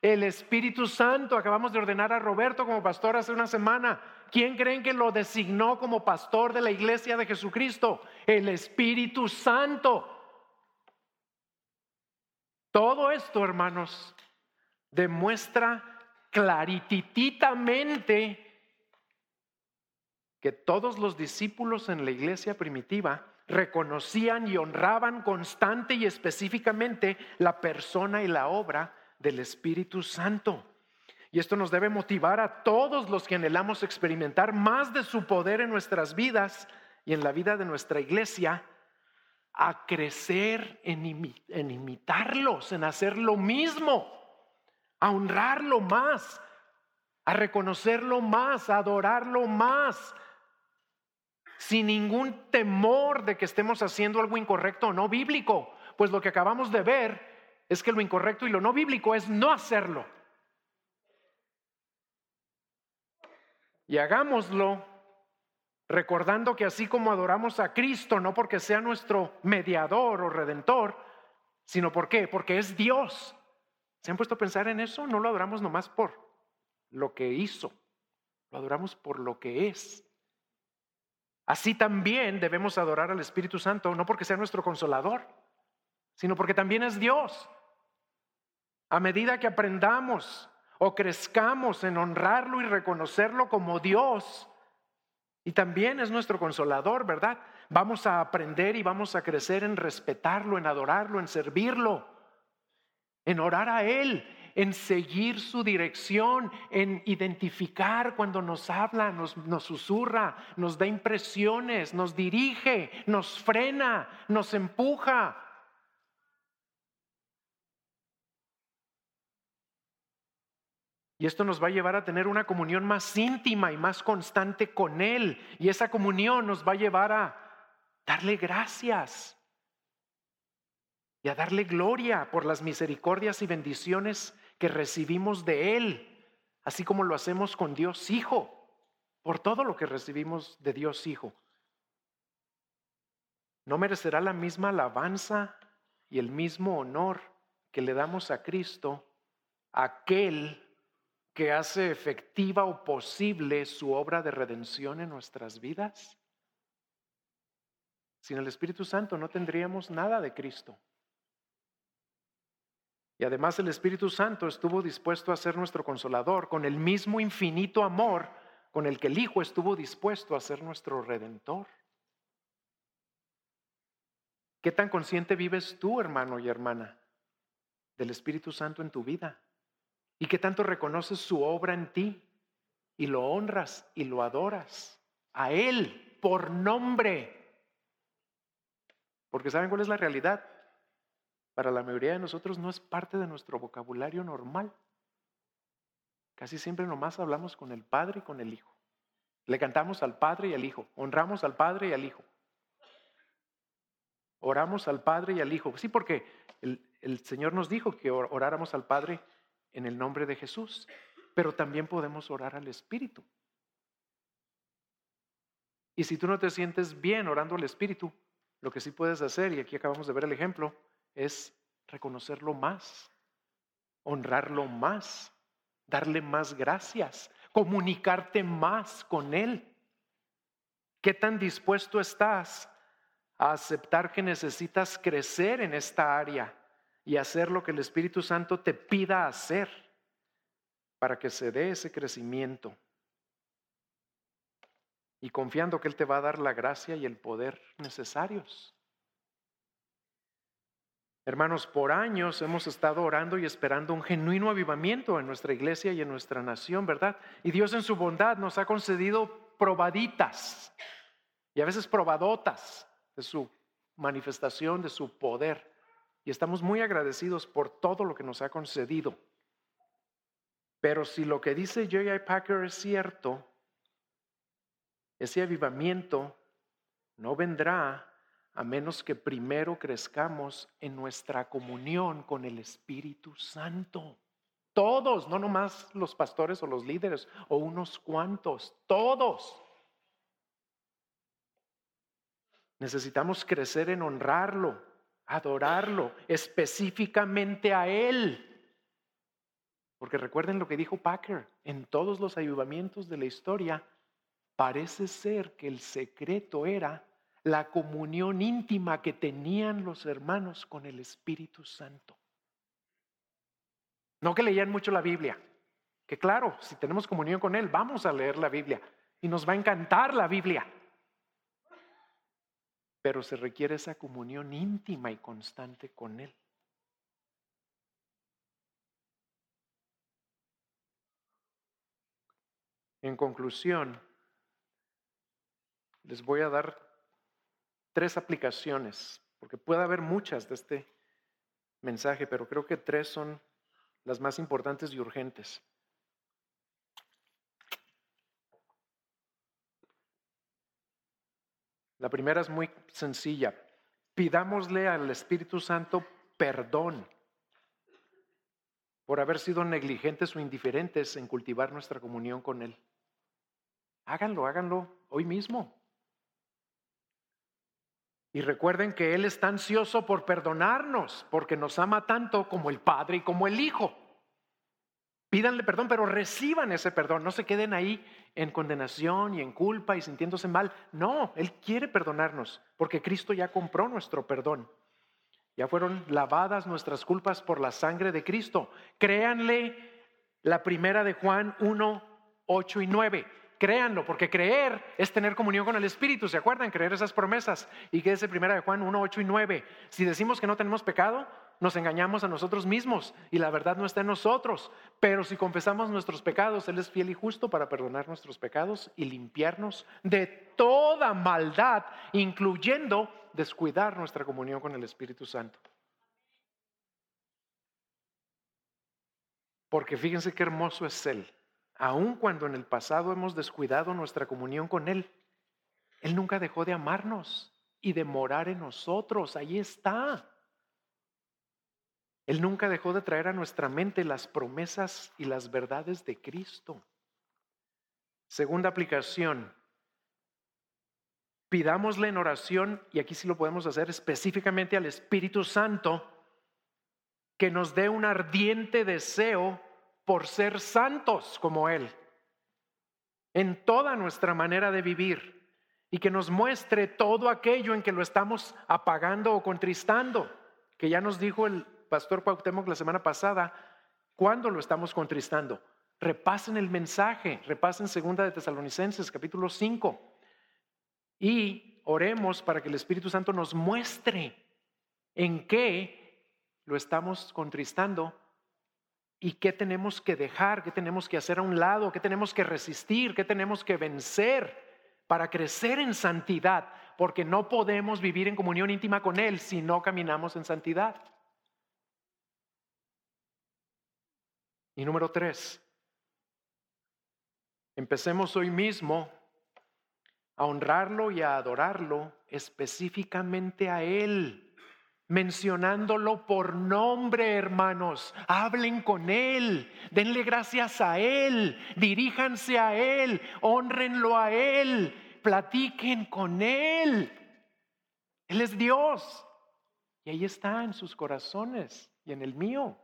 El Espíritu Santo. Acabamos de ordenar a Roberto como pastor hace una semana. ¿Quién creen que lo designó como pastor de la iglesia de Jesucristo? El Espíritu Santo. Todo esto, hermanos, demuestra clarititamente que todos los discípulos en la iglesia primitiva reconocían y honraban constante y específicamente la persona y la obra del Espíritu Santo. Y esto nos debe motivar a todos los que anhelamos experimentar más de su poder en nuestras vidas y en la vida de nuestra iglesia, a crecer en, imitarlos, en hacer lo mismo, a honrarlo más, a reconocerlo más, a adorarlo más, sin ningún temor de que estemos haciendo algo incorrecto o no bíblico, pues lo que acabamos de ver es que lo incorrecto y lo no bíblico es no hacerlo. Y hagámoslo recordando que así como adoramos a Cristo, no porque sea nuestro mediador o redentor, sino por qué, porque es Dios. ¿Se han puesto a pensar en eso? No lo adoramos nomás por lo que hizo, lo adoramos por lo que es. Así también debemos adorar al Espíritu Santo, no porque sea nuestro consolador, sino porque también es Dios. A medida que aprendamos o crezcamos en honrarlo y reconocerlo como Dios. Y también es nuestro consolador, ¿verdad? Vamos a aprender y vamos a crecer en respetarlo, en adorarlo, en servirlo, en orar a Él, en seguir su dirección, en identificar cuando nos habla, nos, nos, susurra, nos da impresiones, nos dirige, nos frena, nos empuja. Y esto nos va a llevar a tener una comunión más íntima y más constante con Él. Y esa comunión nos va a llevar a darle gracias y a darle gloria por las misericordias y bendiciones que recibimos de Él, así como lo hacemos con Dios Hijo, por todo lo que recibimos de Dios Hijo. ¿No merecerá la misma alabanza y el mismo honor que le damos a Cristo, aquel que hace efectiva o posible su obra de redención en nuestras vidas? Sin el Espíritu Santo no tendríamos nada de Cristo. Y además el Espíritu Santo estuvo dispuesto a ser nuestro consolador con el mismo infinito amor con el que el Hijo estuvo dispuesto a ser nuestro redentor. ¿Qué tan consciente vives tú, hermano y hermana, del Espíritu Santo en tu vida? ¿Y qué tanto reconoces su obra en ti? Y lo honras y lo adoras a Él por nombre. Porque ¿saben cuál es la realidad? para la mayoría de nosotros no es parte de nuestro vocabulario normal. Casi siempre nomás hablamos con el Padre y con el Hijo. Le cantamos al Padre y al Hijo, honramos al Padre y al Hijo. Oramos al Padre y al Hijo. Sí, porque el, el Señor nos dijo que oráramos al Padre en el nombre de Jesús, pero también podemos orar al Espíritu. Y si tú no te sientes bien orando al Espíritu, lo que sí puedes hacer, y aquí acabamos de ver el ejemplo, es reconocerlo más, honrarlo más, darle más gracias, comunicarte más con Él. ¿Qué tan dispuesto estás a aceptar que necesitas crecer en esta área y hacer lo que el Espíritu Santo te pida hacer para que se dé ese crecimiento? Y confiando que Él te va a dar la gracia y el poder necesarios. Hermanos, por años hemos estado orando y esperando un genuino avivamiento en nuestra iglesia y en nuestra nación, ¿verdad? Y Dios en su bondad nos ha concedido probaditas y a veces probadotas de su manifestación, de su poder. Y estamos muy agradecidos por todo lo que nos ha concedido. Pero si lo que dice J.I. Packer es cierto, ese avivamiento no vendrá a menos que primero crezcamos en nuestra comunión con el Espíritu Santo. Todos, no nomás los pastores o los líderes o unos cuantos, todos. Necesitamos crecer en honrarlo, adorarlo, específicamente a Él. Porque recuerden lo que dijo Packer, en todos los ayudamientos de la historia, parece ser que el secreto era la comunión íntima que tenían los hermanos con el Espíritu Santo. No que leían mucho la Biblia, que claro, si tenemos comunión con Él, vamos a leer la Biblia y nos va a encantar la Biblia. Pero se requiere esa comunión íntima y constante con Él. En conclusión, les voy a dar tres aplicaciones, porque puede haber muchas de este mensaje, pero creo que tres son las más importantes y urgentes. La primera es muy sencilla. Pidámosle al Espíritu Santo perdón por haber sido negligentes o indiferentes en cultivar nuestra comunión con Él. Háganlo, háganlo hoy mismo. Y recuerden que Él está ansioso por perdonarnos, porque nos ama tanto como el Padre y como el Hijo. Pídanle perdón, pero reciban ese perdón. No se queden ahí en condenación y en culpa y sintiéndose mal. No, Él quiere perdonarnos, porque Cristo ya compró nuestro perdón. Ya fueron lavadas nuestras culpas por la sangre de Cristo. Créanle La primera de Juan 1, 8 y 9. Créanlo, porque creer es tener comunión con el Espíritu. ¿Se acuerdan? Creer esas promesas. ¿Y qué dice primera de Juan 1, 8 y 9? Si decimos que no tenemos pecado, nos engañamos a nosotros mismos y la verdad no está en nosotros. Pero si confesamos nuestros pecados, Él es fiel y justo para perdonar nuestros pecados y limpiarnos de toda maldad, incluyendo descuidar nuestra comunión con el Espíritu Santo. Porque fíjense qué hermoso es Él. Aun cuando en el pasado hemos descuidado nuestra comunión con Él, Él nunca dejó de amarnos y de morar en nosotros. Ahí está. Él nunca dejó de traer a nuestra mente las promesas y las verdades de Cristo. Segunda aplicación, pidámosle en oración, y aquí sí lo podemos hacer específicamente al Espíritu Santo, que nos dé un ardiente deseo por ser santos como Él, en toda nuestra manera de vivir, y que nos muestre todo aquello en que lo estamos apagando o contristando, que ya nos dijo el pastor Cuauhtémoc la semana pasada, ¿cuándo lo estamos contristando? Repasen el mensaje, repasen segunda de Tesalonicenses capítulo 5 y oremos para que el Espíritu Santo nos muestre en qué lo estamos contristando y qué tenemos que dejar, qué tenemos que hacer a un lado, qué tenemos que resistir, qué tenemos que vencer para crecer en santidad, porque no podemos vivir en comunión íntima con Él si no caminamos en santidad. Y número tres, empecemos hoy mismo a honrarlo y a adorarlo específicamente a Él, mencionándolo por nombre, hermanos. Hablen con Él, denle gracias a Él, diríjanse a Él, honrenlo a Él, platiquen con Él. Él es Dios y ahí está en sus corazones y en el mío.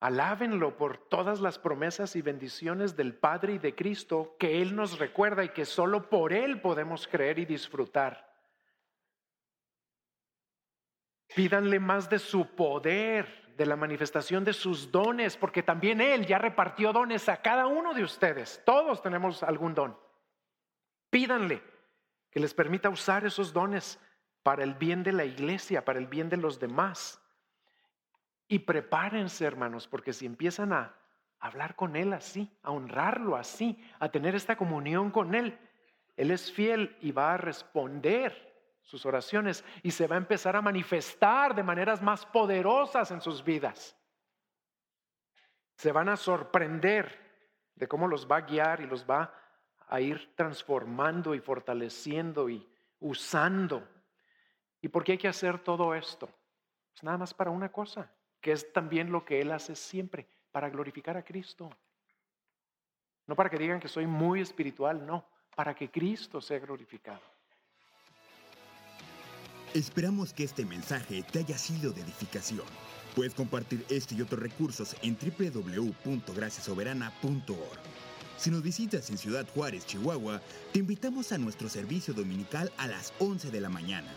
Alábenlo por todas las promesas y bendiciones del Padre y de Cristo que Él nos recuerda y que solo por Él podemos creer y disfrutar. Pídanle más de su poder, de la manifestación de sus dones, porque también Él ya repartió dones a cada uno de ustedes. Todos tenemos algún don. Pídanle que les permita usar esos dones para el bien de la iglesia, para el bien de los demás. Y prepárense, hermanos, porque si empiezan a hablar con Él así, a honrarlo así, a tener esta comunión con Él, Él es fiel y va a responder sus oraciones y se va a empezar a manifestar de maneras más poderosas en sus vidas. Se van a sorprender de cómo los va a guiar y los va a ir transformando y fortaleciendo y usando. ¿Y por qué hay que hacer todo esto? Pues nada más para una cosa, que es también lo que Él hace siempre, para glorificar a Cristo. No para que digan que soy muy espiritual, no, para que Cristo sea glorificado. Esperamos que este mensaje te haya sido de edificación. Puedes compartir este y otros recursos en www.graciasoberana.org. Si nos visitas en Ciudad Juárez, Chihuahua, te invitamos a nuestro servicio dominical a las 11 de la mañana.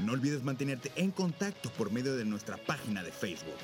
No olvides mantenerte en contacto por medio de nuestra página de Facebook.